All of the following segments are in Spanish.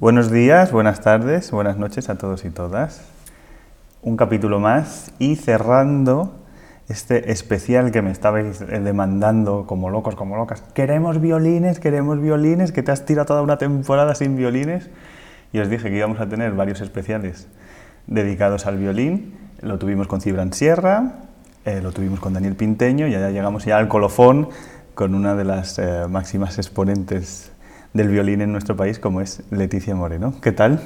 Buenos días, buenas tardes, buenas noches a todos y todas. Un capítulo más y cerrando este especial que me estabais eh, demandando como locos, como locas. Queremos violines, queremos violines, que te has tirado toda una temporada sin violines. Y os dije que íbamos a tener varios especiales dedicados al violín. Lo tuvimos con Cibran Sierra, eh, lo tuvimos con Daniel Pinteño y ya llegamos ya al colofón con una de las eh, máximas exponentes del violín en nuestro país, como es Leticia Moreno. ¿Qué tal?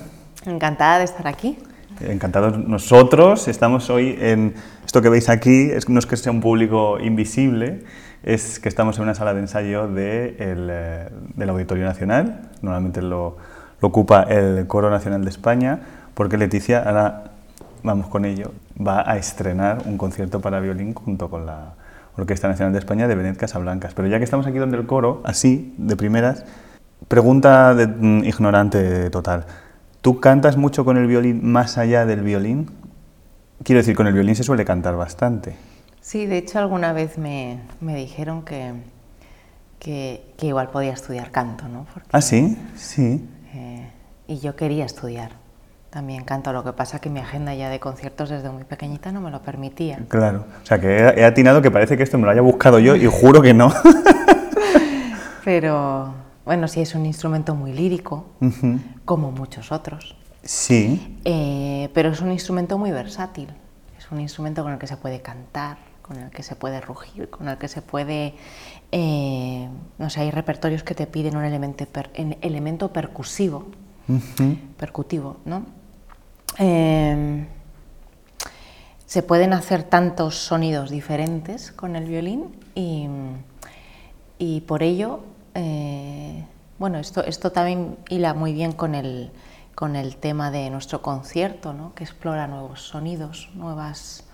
Encantada de estar aquí. Encantados nosotros. Estamos hoy en esto que veis aquí, es, no es que sea un público invisible, es que estamos en una sala de ensayo de el, eh, del Auditorio Nacional. Normalmente lo, lo ocupa el Coro Nacional de España, porque Leticia, ahora vamos con ello, va a estrenar un concierto para violín junto con la Orquesta Nacional de España de Benet Casablancas. Pero ya que estamos aquí donde el coro, así, de primeras, Pregunta de, mm, ignorante total. ¿Tú cantas mucho con el violín más allá del violín? Quiero decir, con el violín se suele cantar bastante. Sí, de hecho alguna vez me, me dijeron que, que, que, igual podía estudiar canto, ¿no? Porque, ah, sí, sí. Eh, y yo quería estudiar también canto, lo que pasa que mi agenda ya de conciertos desde muy pequeñita no me lo permitía. Claro, o sea que he, he atinado que parece que esto me lo haya buscado yo y juro que no. Pero bueno, sí, es un instrumento muy lírico, uh -huh. como muchos otros. Sí. Eh, pero es un instrumento muy versátil. Es un instrumento con el que se puede cantar, con el que se puede rugir, con el que se puede... Eh, no sé, hay repertorios que te piden un elemento, per, un elemento percusivo, uh -huh. percutivo, ¿no? Eh, se pueden hacer tantos sonidos diferentes con el violín y, y por ello eh, bueno, esto, esto también hila muy bien con el, con el tema de nuestro concierto, ¿no? que explora nuevos sonidos, nuevas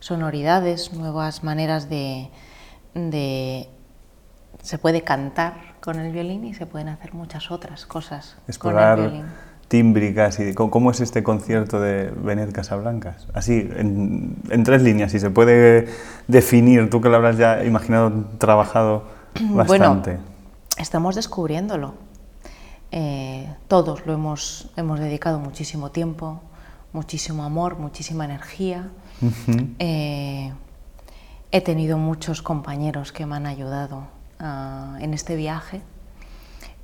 sonoridades, nuevas maneras de, de, Se puede cantar con el violín y se pueden hacer muchas otras cosas Explorar con el violín. tímbricas y ¿cómo es este concierto de Benet Casablancas? Así, en, en tres líneas, si se puede definir, tú que lo habrás ya imaginado, trabajado bastante. Bueno, estamos descubriéndolo. Eh, todos lo hemos, hemos dedicado muchísimo tiempo, muchísimo amor, muchísima energía. Uh -huh. eh, he tenido muchos compañeros que me han ayudado uh, en este viaje.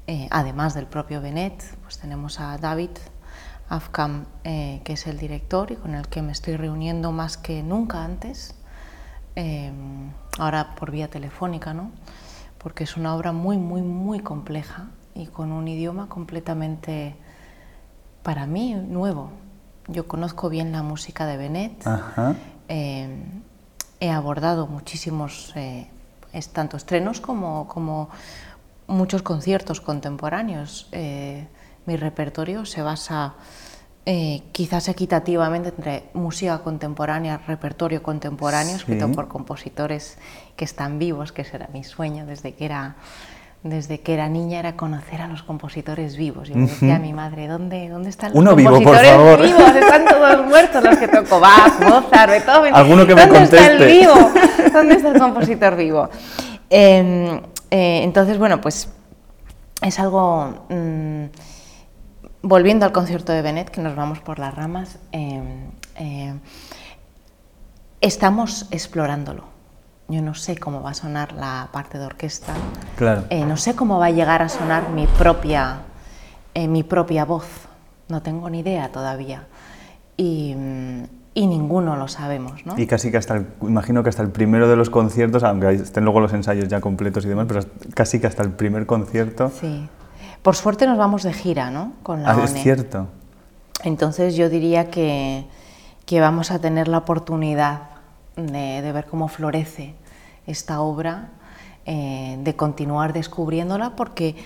Eh, además del propio Benet, pues tenemos a David Afkam, que es el director y con el que me estoy reuniendo más que nunca antes, ahora por vía telefónica, ¿no? Porque es una obra muy, muy, muy compleja y con un idioma completamente, para mí, nuevo. Yo conozco bien la música de Benet, eh, he abordado muchísimos, eh, tanto estrenos como, como, muchos conciertos contemporáneos. Eh, mi repertorio se basa eh, quizás equitativamente entre música contemporánea, repertorio contemporáneo, sí. escrito por compositores que están vivos, que ese era mi sueño desde que era, desde que era niña, era conocer a los compositores vivos. Yo me decía a mi madre, ¿dónde, dónde están los Uno compositores vivo, por favor. vivos? Están todos muertos los que tocó Bach, Mozart, Beethoven. Alguno que me ¿Dónde conteste? está el vivo? ¿Dónde está el compositor vivo? Eh, eh, entonces, bueno, pues es algo... Mmm, volviendo al concierto de Benet, que nos vamos por las ramas, eh, eh, estamos explorándolo. Yo no sé cómo va a sonar la parte de orquesta, claro. eh, no sé cómo va a llegar a sonar mi propia, eh, mi propia voz, no tengo ni idea todavía. Y, y ninguno lo sabemos, ¿no? Y casi que hasta el, imagino que hasta el primero de los conciertos, aunque estén luego los ensayos ya completos y demás, pero casi que hasta el primer concierto. Sí. Por suerte nos vamos de gira, ¿no? Con la ah, ONE. es cierto. Entonces yo diría que, que vamos a tener la oportunidad de, de ver cómo florece esta obra, eh, de continuar descubriéndola, porque,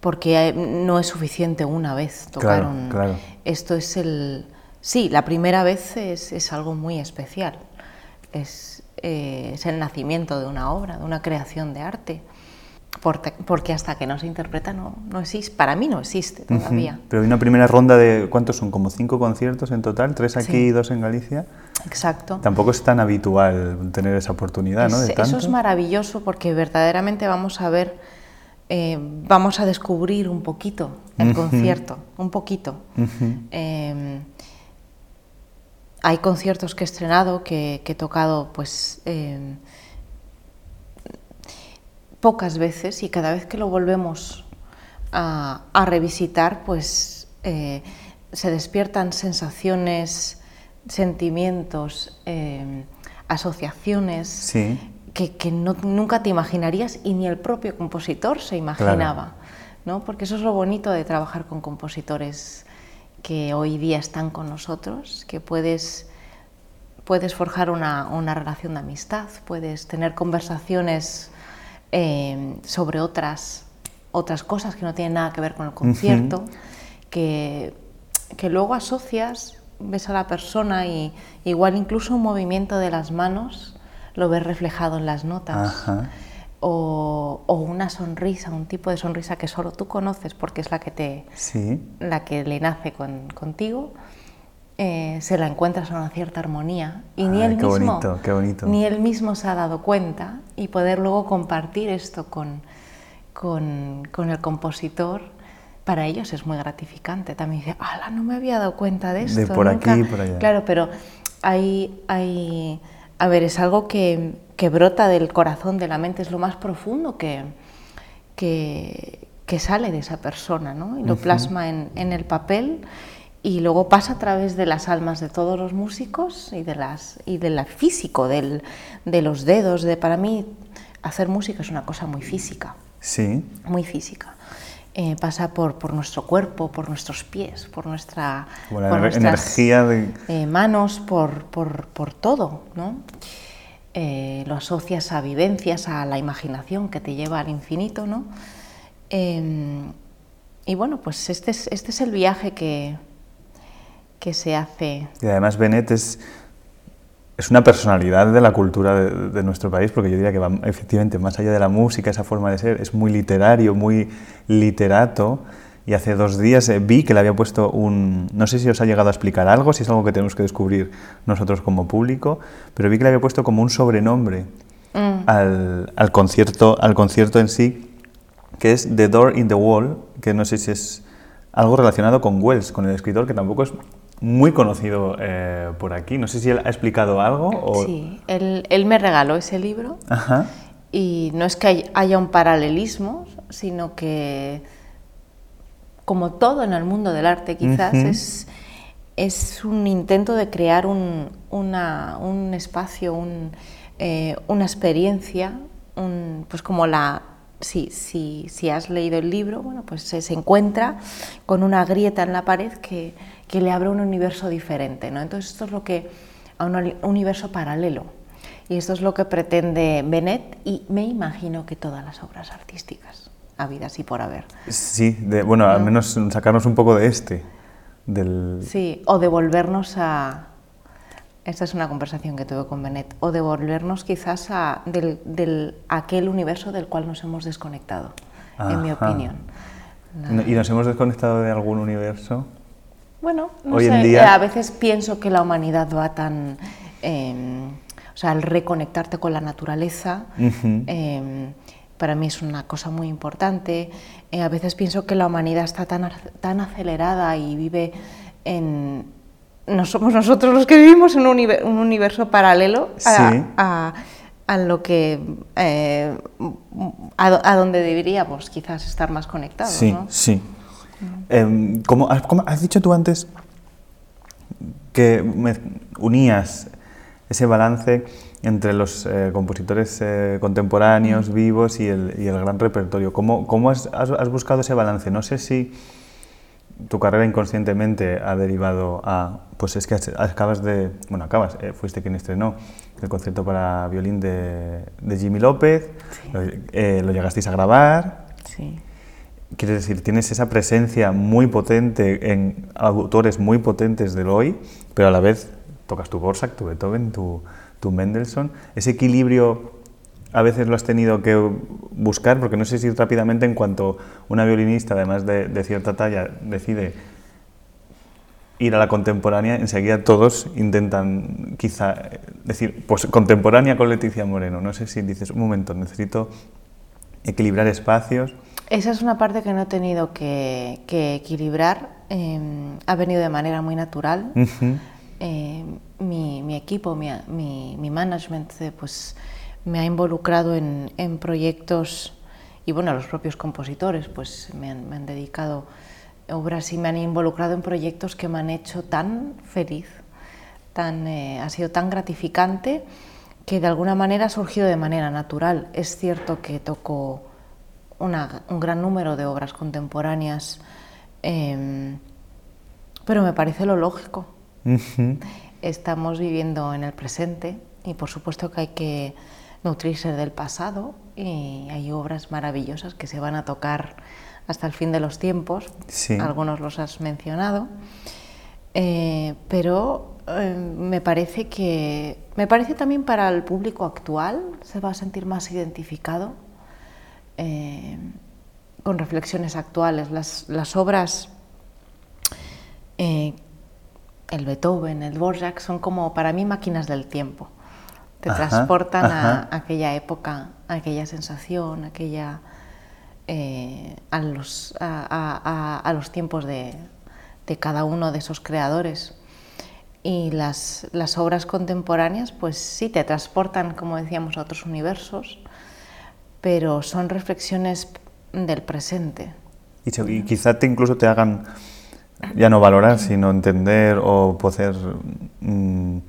porque no es suficiente una vez tocar claro, un... Claro. Esto es el Sí, la primera vez es, es algo muy especial. Es, eh, es, el nacimiento de una obra, de una creación de arte. Porque, hasta que no se interpreta no, no, existe, para mí no existe todavía. Uh -huh. Pero hay una primera ronda de, ¿cuántos son? Como cinco conciertos en total, tres aquí y dos en Galicia. Exacto. Tampoco es tan habitual tener esa oportunidad, es, ¿no? De tanto. Eso es maravilloso porque verdaderamente vamos a ver, eh, vamos a descubrir un poquito el uh -huh. concierto, un poquito. Uh -huh. eh, hay conciertos que he estrenado, que, que he tocado pues eh, pocas veces y cada vez que lo volvemos a, a revisitar pues eh, se despiertan sensaciones, sentimientos, eh, asociaciones sí. que, que no, nunca te imaginarías y ni el propio compositor se imaginaba, claro. ¿no? porque eso es lo bonito de trabajar con compositores que hoy día están con nosotros, que puedes, puedes forjar una, una relación de amistad, puedes tener conversaciones eh, sobre otras, otras cosas que no tienen nada que ver con el concierto, uh -huh. que, que luego asocias, ves a la persona y igual incluso un movimiento de las manos lo ves reflejado en las notas. O, o, una sonrisa, un tipo de sonrisa que solo tú conoces porque es la que, te, sí. la que le nace con, contigo, eh, se la encuentras a una cierta armonía y Ay, ni, él qué mismo, bonito, qué bonito. ni él mismo se ha dado cuenta y poder luego compartir esto con, con, con el compositor, para ellos es muy gratificante. También dice, ¡hala, no me había dado cuenta de esto! De por nunca". aquí y por allá. Claro, pero hay, hay, a ver, es algo que, que brota del corazón, de la mente, es lo más profundo que, que, que sale de esa persona, ¿no? Y lo plasma en, en, el papel y luego pasa a través de las almas de todos los músicos y de las y del físico, del, de los dedos. De, para mí, hacer música es una cosa muy física. Sí. Muy física. Eh, pasa por, por, nuestro cuerpo, por nuestros pies, por nuestra por la por nuestras, energía de... eh, manos, por, por, por todo, ¿no? Eh, lo asocias a vivencias, a la imaginación que te lleva al infinito, ¿no? Em, y bueno, pues este es, este es el viaje que, que se hace. Y además Benet es, es una personalidad de la cultura de, de, nuestro país, porque yo diría que va efectivamente más allá de la música, esa forma de ser, es muy literario, muy literato. Y hace dos días eh, vi que le había puesto un... No sé si os ha llegado a explicar algo, si es algo que tenemos que descubrir nosotros como público, pero vi que le había puesto como un sobrenombre mm. al, al, concierto, al concierto en sí, que es The Door in the Wall, que no sé si es algo relacionado con Wells, con el escritor, que tampoco es muy conocido eh, por aquí. No sé si él ha explicado algo. O... Sí, él, él, me regaló ese libro Ajá. y no es que haya un paralelismo, sino que como todo en el mundo del arte quizás, uh -huh. es, es, un intento de crear un, una, un espacio, un, eh, una experiencia, un, pues como la... Si, si, si, has leído el libro, bueno, pues se, se, encuentra con una grieta en la pared que, que le abre un universo diferente. ¿no? Entonces esto es lo que... a un universo paralelo. Y esto es lo que pretende Benet y me imagino que todas las obras artísticas habidas y por haber. Sí, de, bueno, ¿no? al menos sacarnos un poco de este. Del... Sí, o devolvernos a... Esta es una conversación que tuve con Benet. O devolvernos quizás a del, del, aquel universo del cual nos hemos desconectado, Ajá. en mi opinión. ¿Y nos hemos desconectado de algún universo? Bueno, no Hoy sé, en día... a veces pienso que la humanidad va tan... Eh, o sea, el reconectarte con la naturaleza... Uh -huh. eh, para mí es una cosa muy importante. Eh, a veces pienso que la humanidad está tan, tan acelerada y vive en... No somos nosotros los que vivimos en un, universo, un universo paralelo a, sí. a, a, lo que... Eh, a, a, donde deberíamos quizás estar más conectados. Sí, ¿no? sí. Eh, ¿cómo, ¿cómo, has dicho tú antes que me unías ese balance entre los eh, compositores eh, contemporáneos, vivos y el, y el, gran repertorio. ¿Cómo, cómo has, has, has, buscado ese balance? No sé si tu carrera inconscientemente ha derivado a... Pues es que acabas de... Bueno, acabas, eh, fuiste quien estrenó el concierto para violín de, de Jimmy López, sí. lo, eh, lo, llegasteis a grabar. Sí. Quiere decir, tienes esa presencia muy potente en autores muy potentes del hoy, pero a la vez tocas tu Borsak, tu Beethoven, tu, tu Mendelssohn. Ese equilibrio a veces lo has tenido que buscar, porque no sé si rápidamente en cuanto una violinista, además de, de cierta talla, decide ir a la contemporánea, enseguida todos intentan quizá decir, pues contemporánea con Leticia Moreno. No sé si dices, un momento, necesito equilibrar espacios. Esa es una parte que no he tenido que, equilibrar, em, ha venido de manera muy natural. Em, mi, equipo, mi, mi, management, eh, pues me ha involucrado en, proyectos y bueno, los propios compositores pues me han, me han dedicado obras y me han involucrado en proyectos que me han hecho tan feliz, tan, eh, ha sido tan gratificante que de alguna manera ha surgido de manera natural. Es cierto que toco un gran número de obras contemporáneas, em, pero me parece lo lógico. Estamos viviendo en el presente y por supuesto que hay que nutrirse del pasado y hay obras maravillosas que se van a tocar hasta el fin de los tiempos, algunos los has mencionado, eh, pero eh, me parece que me parece también para el público actual se va a sentir más identificado eh, con reflexiones actuales. Las, las obras, el Beethoven, el Dvorak, son como para mí máquinas del tiempo. Te transportan a aquella época, a aquella sensación, aquella eh, a, los, a, los, tiempos de, cada uno de esos creadores. Y las, las, obras contemporáneas, pues sí, te transportan, como decíamos, a otros universos, pero son reflexiones del presente. Y, quizá te incluso te hagan ya no valorar, sino entender o poder... Mm,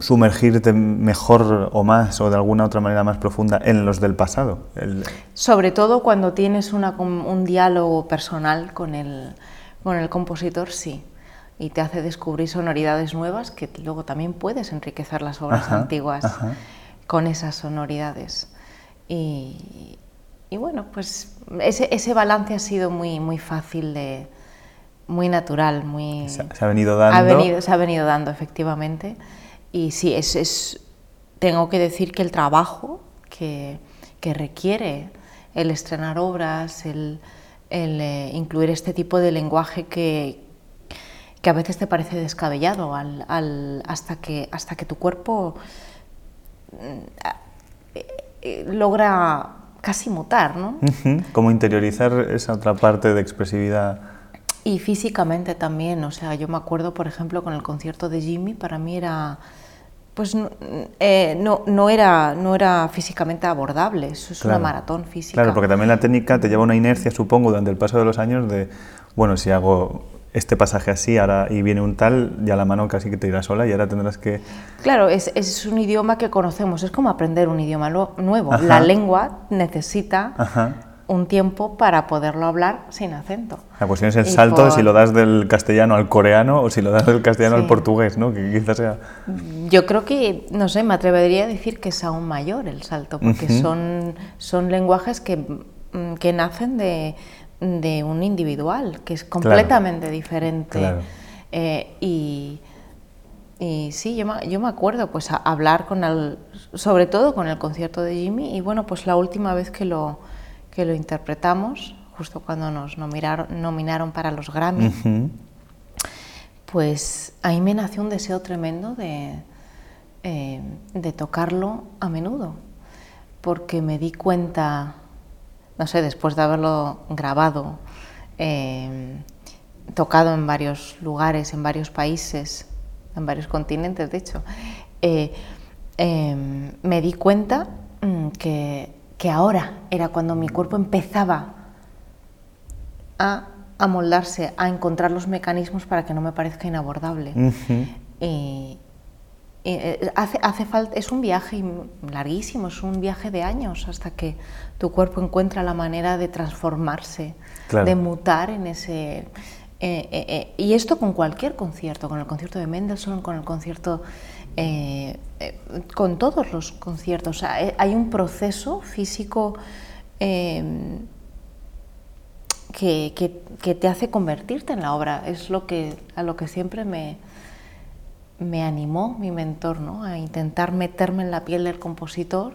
sumergirte mejor o más o de alguna otra manera más profunda en los del pasado. Sobre todo cuando tienes un diálogo personal con el, con el compositor, sí. Y te hace descubrir sonoridades nuevas que luego también puedes enriquecer las obras antiguas con esas sonoridades. Y, y bueno, pues ese, ese, balance ha sido muy, muy fácil de muy natural, muy... Se, ha venido dando. Ha venido, se ha venido dando, efectivamente. Y sí, es, es, tengo que decir que el trabajo que, que requiere el estrenar obras, el, el eh, incluir este tipo de lenguaje que, que, a veces te parece descabellado al, al, hasta, que, hasta que tu cuerpo mm, eh, logra casi mutar, ¿no? Como interiorizar esa otra parte de expresividad. Y físicamente también, o sea, yo me acuerdo, por ejemplo, con el concierto de Jimmy, para mí era pues eh, no, no, era, no era físicamente abordable, eso es una maratón física. Claro, porque también la técnica te lleva una inercia, supongo, durante el paso de los años de, bueno, si hago este pasaje así ahora y viene un tal, ya la mano casi que te irá sola y ahora tendrás que... Claro, es, es un idioma que conocemos, es como aprender un idioma nuevo. La lengua necesita un tiempo para poderlo hablar sin acento. La cuestión es el salto si lo das del castellano al coreano o si lo das del castellano al portugués, ¿no? Que quizás sea... Yo creo que, no sé, me atrevería a decir que es aún mayor el salto, porque son, son lenguajes que, mm, que nacen de, de, un individual, que es completamente diferente. Eh, y, y, sí, yo me, yo me acuerdo pues hablar con el, sobre todo con el concierto de Jimmy, y bueno, pues la última vez que lo que lo interpretamos, justo cuando nos nominaron, nominaron para los Grammy, pues ahí me nació un deseo tremendo de, eh, de tocarlo a menudo, porque me di cuenta, no sé, después de haberlo grabado, eh, tocado en varios lugares, en varios países, en varios continentes, de hecho, eh, me di cuenta mm, que que ahora era cuando mi cuerpo empezaba a amoldarse, a encontrar los mecanismos para que no me parezca inabordable. y, eh, hace, hace falta, es un viaje larguísimo, es un viaje de años hasta que tu cuerpo encuentra la manera de transformarse, de mutar en ese... Eh, eh, y esto con cualquier concierto, con el concierto de Mendelssohn, con el concierto eh, eh, con todos los conciertos. hay un proceso físico em, que, que, te hace convertirte en la obra. Es lo que, a lo que siempre me, me animó mi mentor, ¿no? a intentar meterme en la piel del compositor.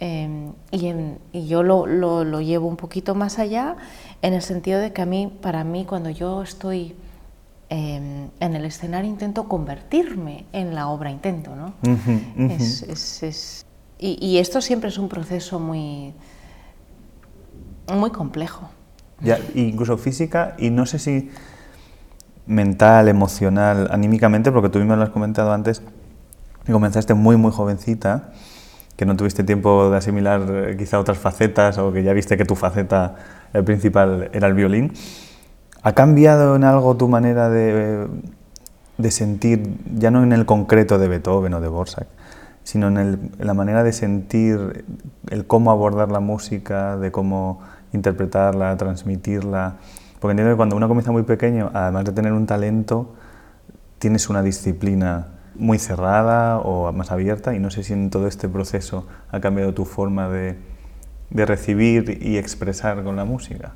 Em, y, y, yo lo, lo, lo, llevo un poquito más allá en el sentido de que a mí, para mí, cuando yo estoy em, en el escenario, intento convertirme en la obra, intento, ¿no? Es, es, es, y, y, esto siempre es un proceso muy, muy complejo. Ya, incluso física, y no sé si mental, emocional, anímicamente, porque tú mismo lo has comentado antes, que comenzaste muy, muy jovencita, que no tuviste tiempo de asimilar eh, quizá otras facetas o que ya viste que tu faceta el principal era el violín. ¿Ha cambiado en algo tu manera de, de sentir, ya no en el concreto de Beethoven o de Borsak, sino en, la manera de sentir, el cómo abordar la música, de cómo interpretarla, transmitirla? Porque entiendo que cuando uno comienza muy pequeño, además de tener un talento, tienes una disciplina muy cerrada o más abierta y no sé si en todo este proceso ha cambiado tu forma de, de recibir y expresar con la música.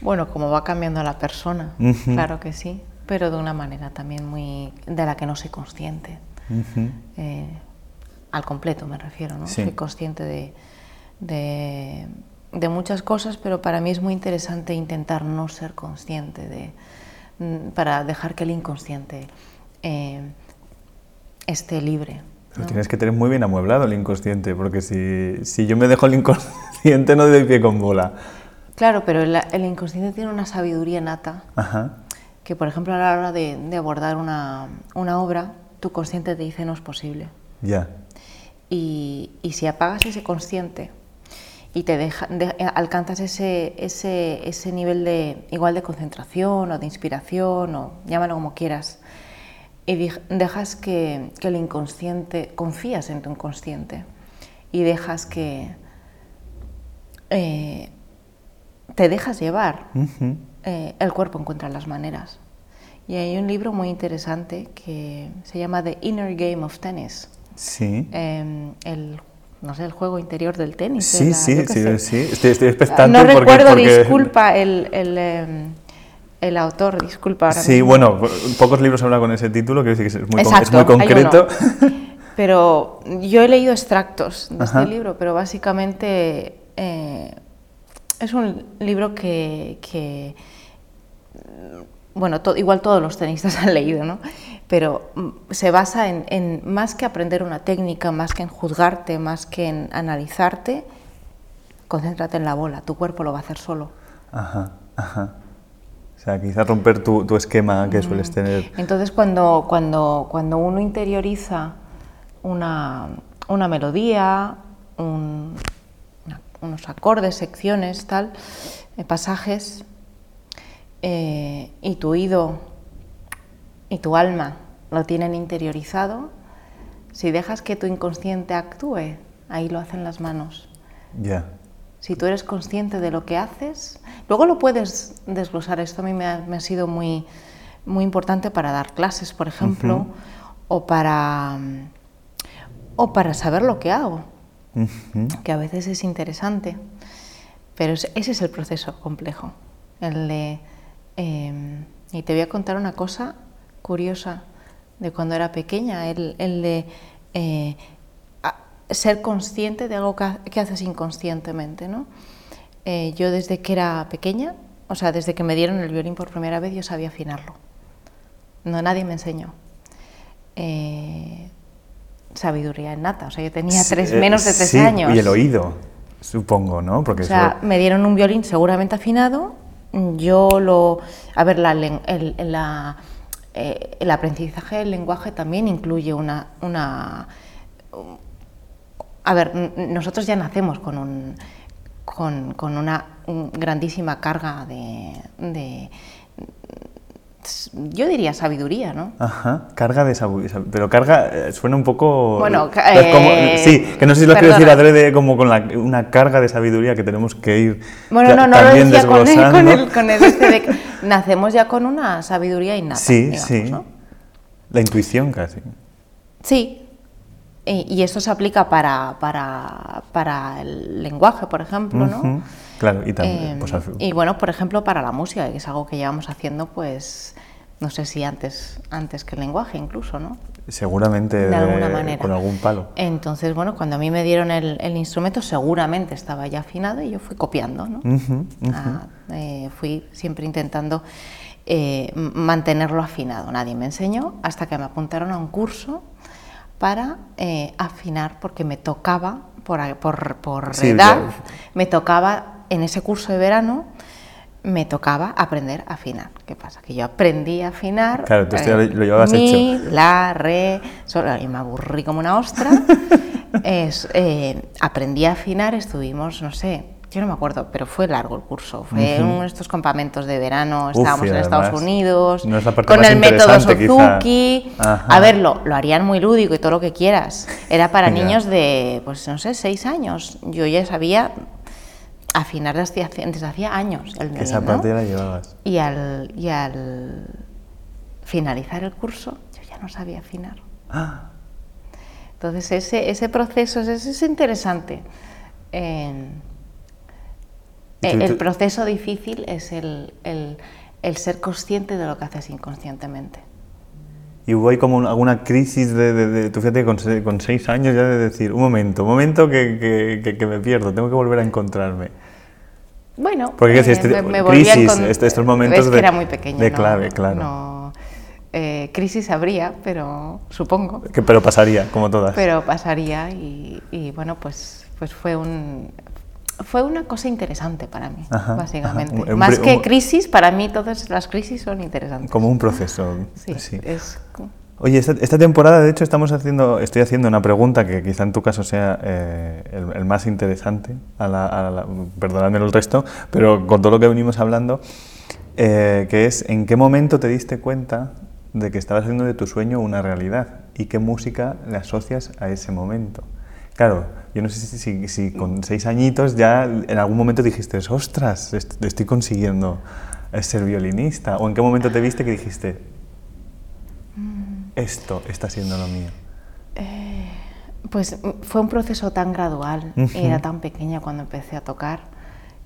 Bueno, como va cambiando la persona, claro que sí, pero de una manera también muy de la que no soy consciente. eh, al completo me refiero, ¿no? Sí. Soy consciente de, de, de, muchas cosas, pero para mí es muy interesante intentar no ser consciente de, mm, para dejar que el inconsciente eh, esté libre. ¿no? tienes que tener muy bien amueblado el inconsciente, porque si, si yo me dejo el inconsciente no doy pie con bola. Claro, pero el, el inconsciente tiene una sabiduría nata, Ajá. que por ejemplo a la hora de, de abordar una, una, obra, tu consciente te dice no es posible. Ya. Y, y, si apagas ese consciente y te deja, de, alcanzas ese, ese, ese nivel de igual de concentración o de inspiración o llámalo como quieras, y dejas que, que, el inconsciente, confías en tu inconsciente y dejas que eh, te dejas llevar, uh -huh. eh, el cuerpo encuentra las maneras. Y hay un libro muy interesante que se llama The Inner Game of Tennis. Sí. Eh, el, no sé, el juego interior del tenis. Sí, la, sí, sí, sí, Estoy, estoy expectante. No porque, recuerdo, porque... disculpa, el, el em, el autor, disculpa. Ahora sí, mismo. bueno, pocos libros hablan con ese título, que es muy, Exacto, con, es muy concreto. Pero yo he leído extractos de Ajá. este libro, pero básicamente eh, es un libro que, que bueno, to, igual todos los tenistas han leído, ¿no? Pero mm, se basa en, en, más que aprender una técnica, más que en juzgarte, más que en analizarte, concéntrate en la bola, tu cuerpo lo va a hacer solo. Ajá, ajá. O sea, quizás romper tu, tu esquema que sueles tener. Entonces, cuando, cuando, cuando uno interioriza una, una melodía, un, una, unos acordes, secciones, tal, eh, pasajes, eh, y tu oído y tu alma lo tienen interiorizado, si dejas que tu inconsciente actúe, ahí lo hacen las manos. Ya. Yeah. Si tú eres consciente de lo que haces, luego lo puedes desglosar. Esto a mí me ha, me ha sido muy, muy importante para dar clases, por ejemplo, uh -huh. o, para, o para saber lo que hago, uh -huh. que a veces es interesante. Pero ese es el proceso complejo. El de, eh, y te voy a contar una cosa curiosa de cuando era pequeña, el, el de eh, ser consciente de algo que, haces inconscientemente. ¿no? Eh, yo desde que era pequeña, o sea, desde que me dieron el violín por primera vez, yo sabía afinarlo. No, nadie me enseñó. Eh, sabiduría innata, o sea, yo tenía tres, eh, menos de tres sí, años. Y el oído, supongo, ¿no? Porque o sea, eso... me dieron un violín seguramente afinado, yo lo... A ver, la, el, la, eh, el aprendizaje del lenguaje también incluye una, una a ver, nosotros ya nacemos con, un, con, con una grandísima carga de, de, yo diría sabiduría, ¿no? Ajá, carga de sabiduría, pero carga eh, suena un poco... Bueno, eh, como, sí, que no sé si lo quiero decir adrede como con la, una carga de sabiduría que tenemos que ir Bueno, no, no lo decía con el, con el, con el este de nacemos ya con una sabiduría innata, Sí, digamos, sí, ¿no? la intuición casi. Sí, y esto se aplica para, para, para el lenguaje, por ejemplo, ¿no? Uh -huh. Claro, y también. Eh, pues, y bueno, por ejemplo, para la música, que es algo que llevamos haciendo, pues, no sé si antes, antes que el lenguaje incluso, ¿no? seguramente de alguna manera. con algún palo. Entonces, bueno, cuando a mí me dieron el, el instrumento, seguramente estaba ya afinado y yo fui copiando, ¿no? Ah, eh, fui siempre intentando eh, mantenerlo afinado. Nadie me enseñó hasta que me apuntaron a un curso para eh, afinar, porque me tocaba, por, por, por Sí, edad, ya. me tocaba en ese curso de verano. Me tocaba aprender a afinar. ¿Qué pasa? Que yo aprendí a afinar. Claro, tú ya eh, lo- lo llevabas mi, hecho. la, re, sol, y me aburrí como una ostra. Es, eh, aprendí a afinar, estuvimos, no sé, yo no me acuerdo, pero fue largo el curso. Fue uno de estos campamentos de verano, Uf, estábamos en Estados Unidos, no es con el método. Suzuki. A ver, lo, lo harían muy lúdico y todo lo que quieras. Era para niños de, pues no sé, seis años. Yo ya sabía afinar desde hacía, desde hacía años el esa violín, ¿no? parte ya la llevabas. Y al, y al finalizar el curso, yo ya no sabía afinar. Ah, Entonces, ese, ese proceso es, es interesante. Eh, el tú- proceso difícil es el, el- el ser consciente de lo que haces inconscientemente. Y hubo ahí como un- alguna crisis de, de, de- tú fíjate, con, con seis años ya de decir, un momento, un momento que, que, que- que me pierdo, tengo que volver a encontrarme. Bueno, Porque, decir, este- me, me crisis, este- estos momentos es que de- era muy pequeña, de no- clave, claro. no, eh, crisis habría, pero supongo, Que, pero pasaría, como todas. pero pasaría y, y, bueno, pues, pues fue un fue una cosa interesante para mí, Ajá, básicamente. ajá. Un- Más un- que crisis, para mí todas las crisis son interesantes. Como un proceso. Sí, sí. es Oye, esta, esta temporada, de hecho, estamos haciendo, estoy haciendo una pregunta que quizá en tu caso sea eh, el, el más interesante, a la, a la- perdonadme el resto, pero con todo lo que venimos hablando, eh, que es ¿en qué momento te diste cuenta de que estabas haciendo de tu sueño una realidad? ¿Y qué música le asocias a ese momento? Claro, yo no sé si, si- si con seis añitos ya en algún momento dijiste, ostras, est- estoy consiguiendo ser violinista, o en qué momento te viste que dijiste, esto está siendo lo mío. Pues mm, fue un proceso tan gradual, Ujú. era tan pequeña cuando empecé a tocar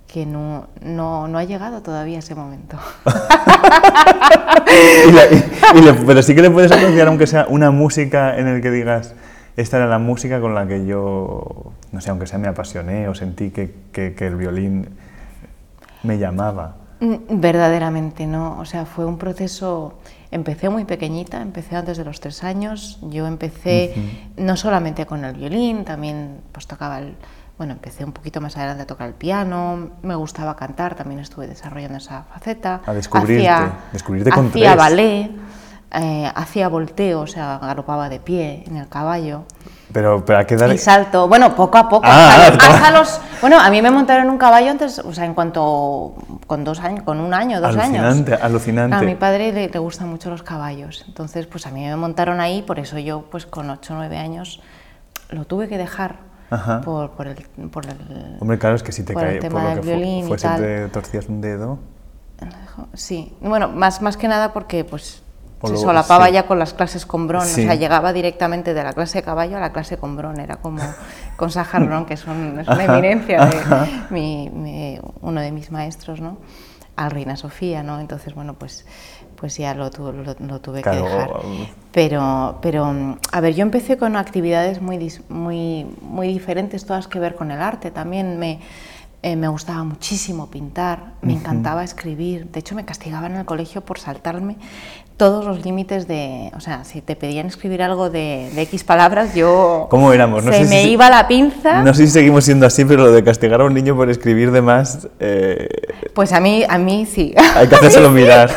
que no, no, no ha llegado todavía ese momento. Y la- y- y le- pero sí que le puedes asociar, aunque sea una música en el que digas, esta era la música con la que yo, no sé, aunque sea me apasioné o sentí que, que- que el violín me llamaba. Mm, Verdaderamente no, o sea, fue un proceso, empecé muy pequeñita, empecé antes de los tres años, yo empecé no solamente con el violín, también pues tocaba el, bueno, empecé un poquito más adelante a tocar el piano, me gustaba cantar, también estuve desarrollando esa faceta. A descubrirte, hacía, descubrirte con hacía tres. ballet, eh, hacía volteo, o sea, galopaba de pie en el caballo. Pero, pero a qué edad... Y salto, bueno, poco a poco, Ah, hasta, ah, hasta los... Bueno, a mí me montaron un caballo antes, o sea, en cuanto... con dos años, con un año, dos Alucinante, años. alucinante. A mi padre le, le gustan mucho los caballos, entonces pues a mí me montaron ahí, por eso yo pues con ocho o nueve años lo tuve que dejar Ajá. por, por el... Por el Hombre, claro, es que si te por el cae, tema por lo del que violín y fuese tal. te torcías un dedo... Sí, bueno, más, más que nada porque pues se solapaba sí. ya con las clases con Bron, Sí. o sea, llegaba directamente de la clase de caballo a la clase con Bron, era como con Bron, que es, un- es una eminencia, de ajá. mi- mi- uno de mis maestros, ¿no? Al Reina Sofía, ¿no? Entonces, bueno, pues, pues ya lo, tu- lo, lo tuve Claro, que dejar. Pero, pero, a ver, yo empecé con actividades muy, dis- muy, muy diferentes, todas que ver con el arte. También me, eh, me gustaba muchísimo pintar, me encantaba escribir. De hecho, me castigaban en el colegio por saltarme todos los límites de... O sea, si te pedían escribir algo de, de X palabras, yo... ¿Cómo éramos? No se sé me iba la pinza. No sé si seguimos siendo así, pero lo de castigar a un niño por escribir de más, eh, Pues a mí, a mí sí. hay que hacérselo mirar.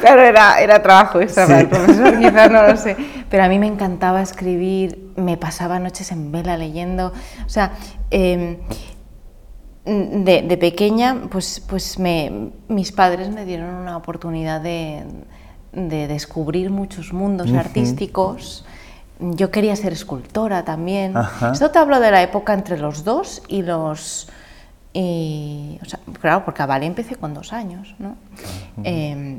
claro, era, era trabajo extra para Sí. el profesor, quizás no lo sé. Pero a mí me encantaba escribir, me pasaba noches en vela leyendo. O sea, eh, de, de pequeña, pues, pues me, mis padres me dieron una oportunidad de, de descubrir muchos mundos artísticos. Yo quería ser escultora también. Ajá. Esto te hablo de la época entre los dos y los... y- o sea, claro, porque a ballet empecé con dos años, ¿no? Eh,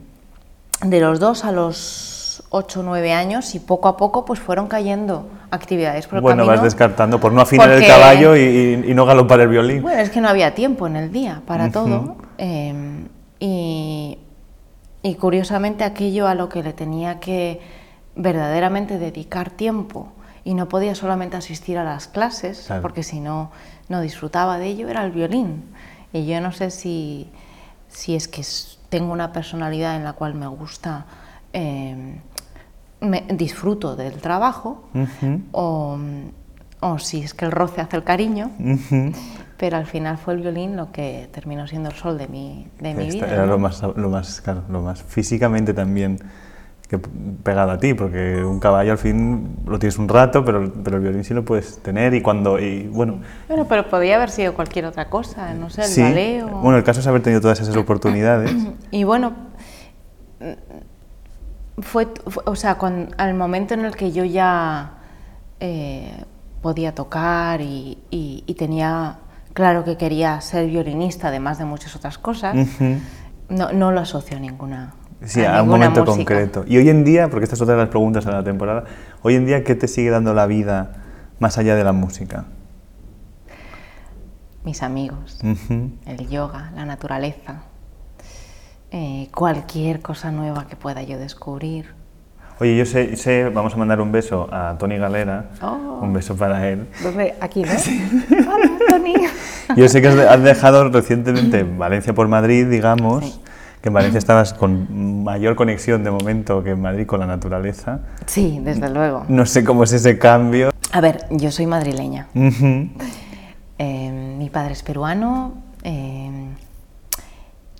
de los dos a los 8 o 9 años y poco a poco pues fueron cayendo actividades por el Bueno, camino. vas descartando por no afinar el porque- caballo y, y no galopar el violín. Bueno, es que no había tiempo en el día para Ujú. todo. eh, y, y curiosamente aquello a lo que le tenía que verdaderamente dedicar tiempo y no podía solamente asistir a las clases, Claro. porque si no, no disfrutaba de ello, era el violín. Y yo no sé si, si es que tengo una personalidad en la cual me gusta, eh, me, disfruto del trabajo, o, o si es que el roce hace el cariño, Ujú. pero al final fue el violín lo que terminó siendo el sol de mi, de mi vida. Era ¿no? lo más, lo más, claro, lo más físicamente también que pegado a ti, porque un caballo al fin lo tienes un rato, pero, pero el violín sí lo puedes tener y cuando, y bueno, Bueno, pero podía haber sido cualquier otra cosa, no sé, el sí, ballet o... bueno, el caso es haber tenido todas esas oportunidades. Y bueno, fue, fue- o sea, al momento en el que yo ya eh, podía tocar y, y- y tenía claro que quería ser violinista, además de muchas otras cosas, no, no lo asocio a ninguna. Sí, a a un momento música. concreto. Y hoy en día, porque esta es otra de las preguntas de la temporada, hoy en día, ¿qué te sigue dando la vida más allá de la música? Mis amigos. El yoga, la naturaleza, eh, cualquier cosa nueva que pueda yo descubrir. Oye, yo sé, sé, vamos a mandar un beso a Tony Galera, Oh. un beso para él. ¿Dónde? Aquí, ¿no? Hola, Tony. Yo sé que has, dejado recientemente Valencia por Madrid, digamos, Sí. que en Valencia estabas con mayor conexión de momento que en Madrid con la naturaleza. Sí, desde luego. No sé cómo es ese cambio. A ver, yo soy madrileña. Ujú. Eh, mi padre es peruano. eh,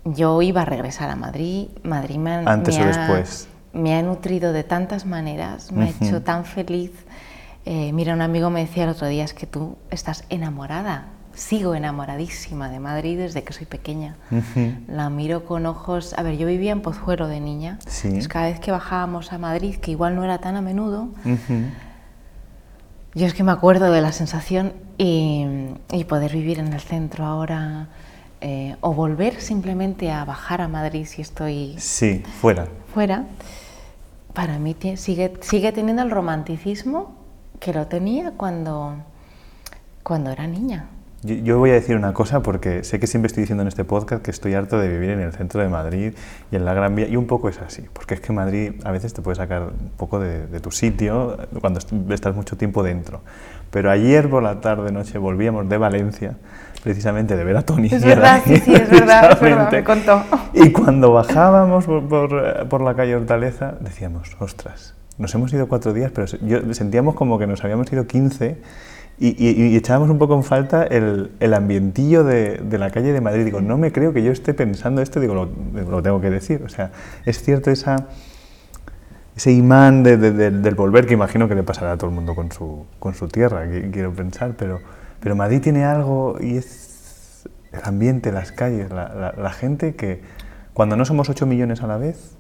yo iba a regresar a Madrid. Madrid me, ha- Antes me o ha- después. me ha nutrido de tantas maneras, me ha hecho tan feliz. Eh, mira, un amigo me decía el otro día, es que tú estás enamorada. Sigo enamoradísima de Madrid desde que soy pequeña. La miro con ojos... A ver, yo vivía en Pozuelo de niña. Sí. Entonces, cada vez que bajábamos a Madrid, que igual no era tan a menudo, yo es que me acuerdo de la sensación y, y poder vivir en el centro ahora eh, o volver simplemente a bajar a Madrid si estoy Sí, fuera. fuera, para mí sigue, sigue teniendo el romanticismo que lo tenía cuando, cuando era niña. Yo, yo voy a decir una cosa porque sé que siempre estoy diciendo en este podcast que estoy harto de vivir en el centro de Madrid y en la Gran Vía, y un poco es así, porque es que Madrid a veces te puede sacar un poco de, de tu sitio cuando est- estás mucho tiempo dentro. Pero ayer por la tarde, noche, volvíamos de Valencia, precisamente de ver a Tony. Es verdad, sí, sí, es verdad, es verdad, precisamente. me contó. Y cuando bajábamos por, por, por la calle Hortaleza, decíamos, ostras, nos hemos ido cuatro días, pero yo, sentíamos como que nos habíamos ido 15 y, y- y echábamos un poco en falta el, el ambientillo de, de la calle de Madrid. Digo, no me creo que yo esté pensando esto, digo, lo, lo tengo que decir. O sea, es cierto esa, ese imán de- de- de- del volver que imagino que le pasará a todo el mundo con su, con su tierra, qui- quiero pensar, pero, pero Madrid tiene algo y es el ambiente, las calles, la, la- la gente que cuando no somos 8 millones a la vez,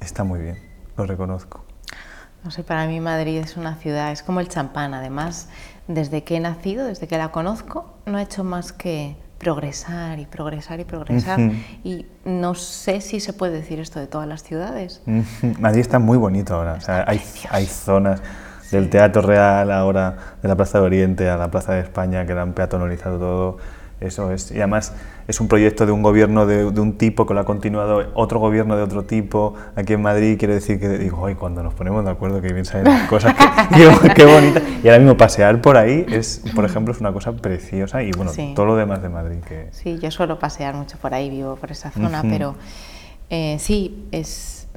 está muy bien, lo reconozco. No sé, para mí Madrid es una ciudad, es como el champán. Además, desde que he nacido, desde que la conozco, no ha hecho más que progresar y progresar y progresar. Y no sé si se puede decir esto de todas las ciudades. Madrid está muy bonito ahora, o sea, hay, hay zonas del Teatro Real ahora, de la Plaza de Oriente a la Plaza de España que la han peatonalizado todo, eso es, y además es un proyecto de un gobierno de, de un tipo que lo ha continuado otro gobierno de otro tipo aquí en Madrid, quiere decir que digo, ay, cuando nos ponemos de acuerdo que bien salen las cosas, que- qué, bonita, y ahora mismo pasear por ahí es, por ejemplo, es una cosa preciosa y bueno, Sí. todo lo demás de Madrid que... Sí, yo suelo pasear mucho por ahí, vivo por esa zona, pero eh, sí, es.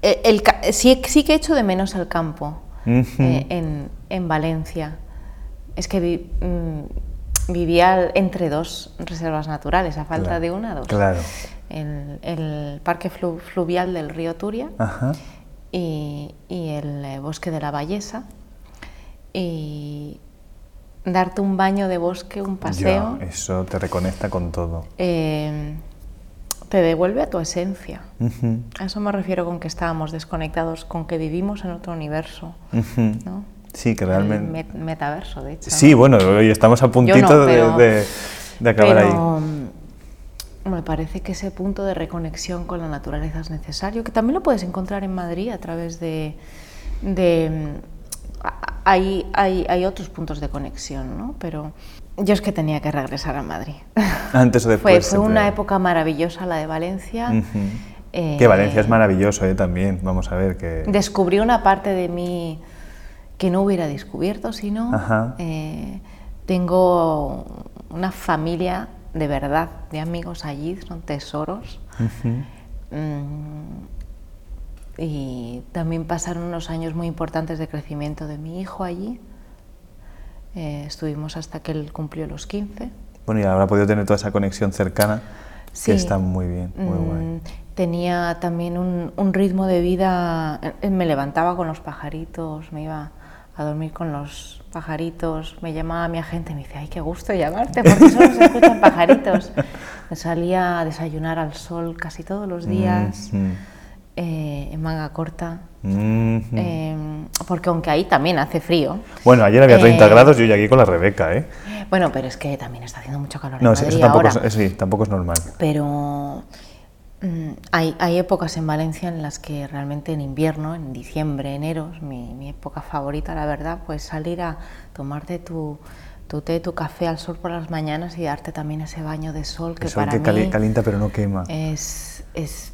El, ca- sí, sí que echo de menos el campo Eh, en, en Valencia. Es que vi- mm, vivía entre dos reservas naturales, a falta Claro, de una, dos. claro. El, el parque flu- fluvial del río Turia Ajá. y, y el eh, bosque de la Ballesa. Y darte un baño de bosque, un paseo. Ya, eso te reconecta con todo. eh, te devuelve a tu esencia. A eso me refiero con que estábamos desconectados, con que vivimos en otro universo. ¿no? Sí, que El realmente... met- metaverso, de hecho. Sí, ¿no? bueno, hoy estamos a puntito no, de- pero- de, de acabar Pero, ahí. mm, me parece que ese punto de reconexión con la naturaleza es necesario, que también lo puedes encontrar en Madrid a través de... de hay, hay, hay, otros puntos de conexión, ¿no? Pero yo es que tenía que regresar a Madrid. Antes o después. Fue, fue una época maravillosa la de Valencia. eh, que Valencia es maravilloso ¿eh? también, vamos a ver que... Descubrí una parte de mí que no hubiera descubierto, sino eh, tengo una familia de verdad, de amigos allí, son tesoros. Mm, y también pasaron unos años muy importantes de crecimiento de mi hijo allí. Eh, estuvimos hasta que él cumplió los 15. Bueno, y habrá podido tener toda esa conexión cercana, que está muy bien, muy mm, guay. Tenía también un, un, ritmo de vida, eh, me levantaba con los pajaritos, me iba a dormir con los pajaritos, me llamaba mi agente y me decía, ay, qué gusto llamarte, porque solo se escuchan pajaritos. Me salía a desayunar al sol casi todos los días, mm -hmm. Eh, en manga corta, mm -hmm. eh, porque aunque ahí también hace frío. Bueno, ayer había 30 eh, grados y hoy aquí con la Rebeca, ¿eh? Bueno, pero es que también está haciendo mucho calor no, en Madrid eso tampoco ahora. Es, sí, tampoco es normal. Pero Mm, hay, hay, épocas en Valencia en las que realmente en invierno, en diciembre, enero, es mi, mi época favorita, la verdad, pues salir a tomarte tu, tu té, tu café al sol por las mañanas y darte también ese baño de sol que El sol para que mí calienta pero no quema. Es, es,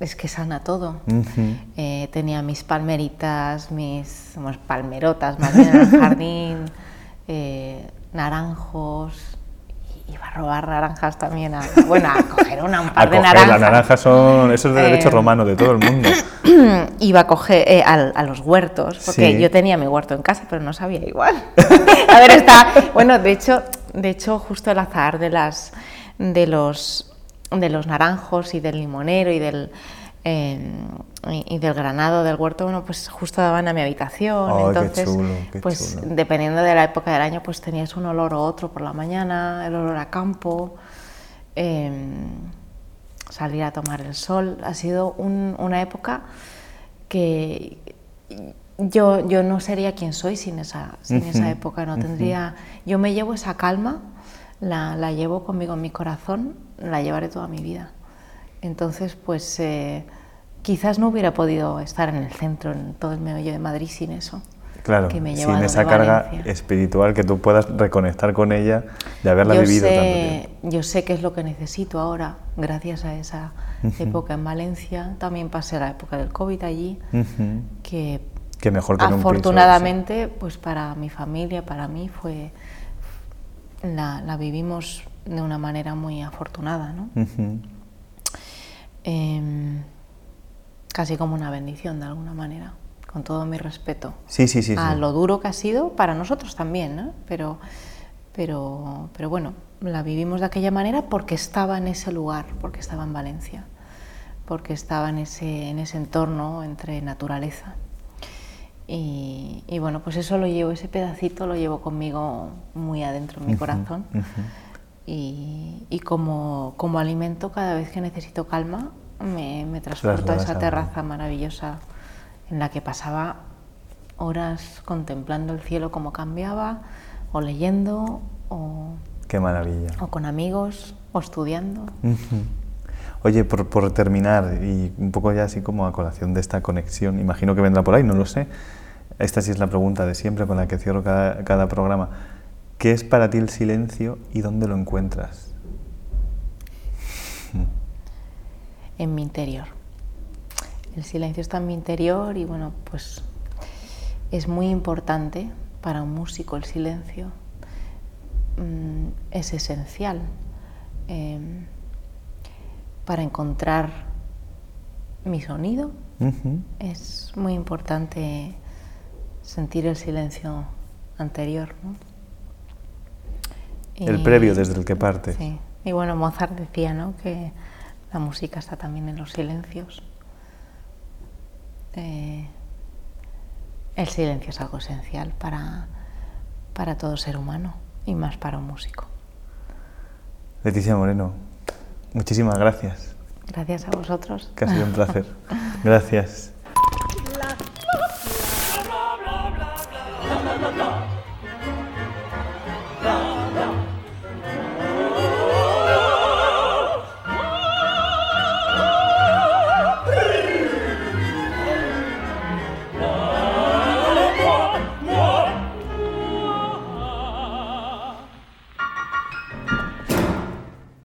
es que sana todo. Uh -huh. eh, tenía mis palmeritas, mis bueno, palmerotas más bien en el jardín, eh, naranjos, iba a robar naranjas también, a, bueno, a coger una, un par a de coger, naranjas. Las naranjas son, eso es de derecho Eh, romano, de todo el mundo. iba a coger a, a, los huertos, porque Sí. yo tenía mi huerto en casa, pero no sabía igual. a ver, está, bueno, de hecho, de hecho, justo el azar de las, de los, de los naranjos y del limonero y del, eh, y, y del granado del huerto, bueno, pues justo daban a mi habitación, qué entonces, chulo, qué pues chulo. dependiendo de la época del año, pues tenías un olor u otro por la mañana, el olor a campo. eh, salir a tomar el sol. Ha sido un- una época que yo, yo no sería quien soy sin esa, sin esa época. No tendría, yo me llevo esa calma, la, la llevo conmigo en mi corazón, la llevaré toda mi vida. Entonces, pues eh, quizás no hubiera podido estar en el centro, en todo el meollo de Madrid sin eso. Claro, que me sin esa carga Valencia. espiritual que tú puedas reconectar con ella de haberla yo vivido tanto sé, tiempo. yo sé qué es lo que necesito ahora, gracias a esa época en Valencia. También pasé la época del COVID allí, que Que mejor que afortunadamente, pues para mi familia, para mí fue la, la vivimos de una manera muy afortunada, ¿no? Em, casi como una bendición de alguna manera, con todo mi respeto Sí, sí, sí. a sí. lo duro que ha sido para nosotros también, ¿no? Pero, pero, pero bueno, la vivimos de aquella manera porque estaba en ese lugar, porque estaba en Valencia, porque estaba en ese, en ese entorno entre naturaleza. Y, y bueno, pues eso lo llevo, ese pedacito lo llevo conmigo muy adentro en mi corazón. Y, y como, como alimento, cada vez que necesito calma, me, me transporto a esa terraza maravillosa en la que pasaba horas contemplando el cielo como cambiaba, o leyendo, o, Qué maravilla. o con amigos, o estudiando. Oye, por, por terminar, y un poco ya así como a colación de esta conexión, imagino que vendrá por ahí, no lo sé. Esta sí es la pregunta de siempre con la que cierro cada, cada programa. ¿Qué es para ti el silencio y dónde lo encuentras? en mi interior. El silencio está en mi interior y bueno, pues es muy importante para un músico el silencio. Mm, es esencial eh, para encontrar mi sonido. Es muy importante sentir el silencio anterior. ¿no? El Y- previo desde el que parte. Sí. Y bueno, Mozart decía ¿no? que la música está también en los silencios. Eh, el silencio es algo esencial para, para todo ser humano y más para un músico. Leticia Moreno, muchísimas gracias, Gracias a vosotros. que ha sido un placer. Gracias.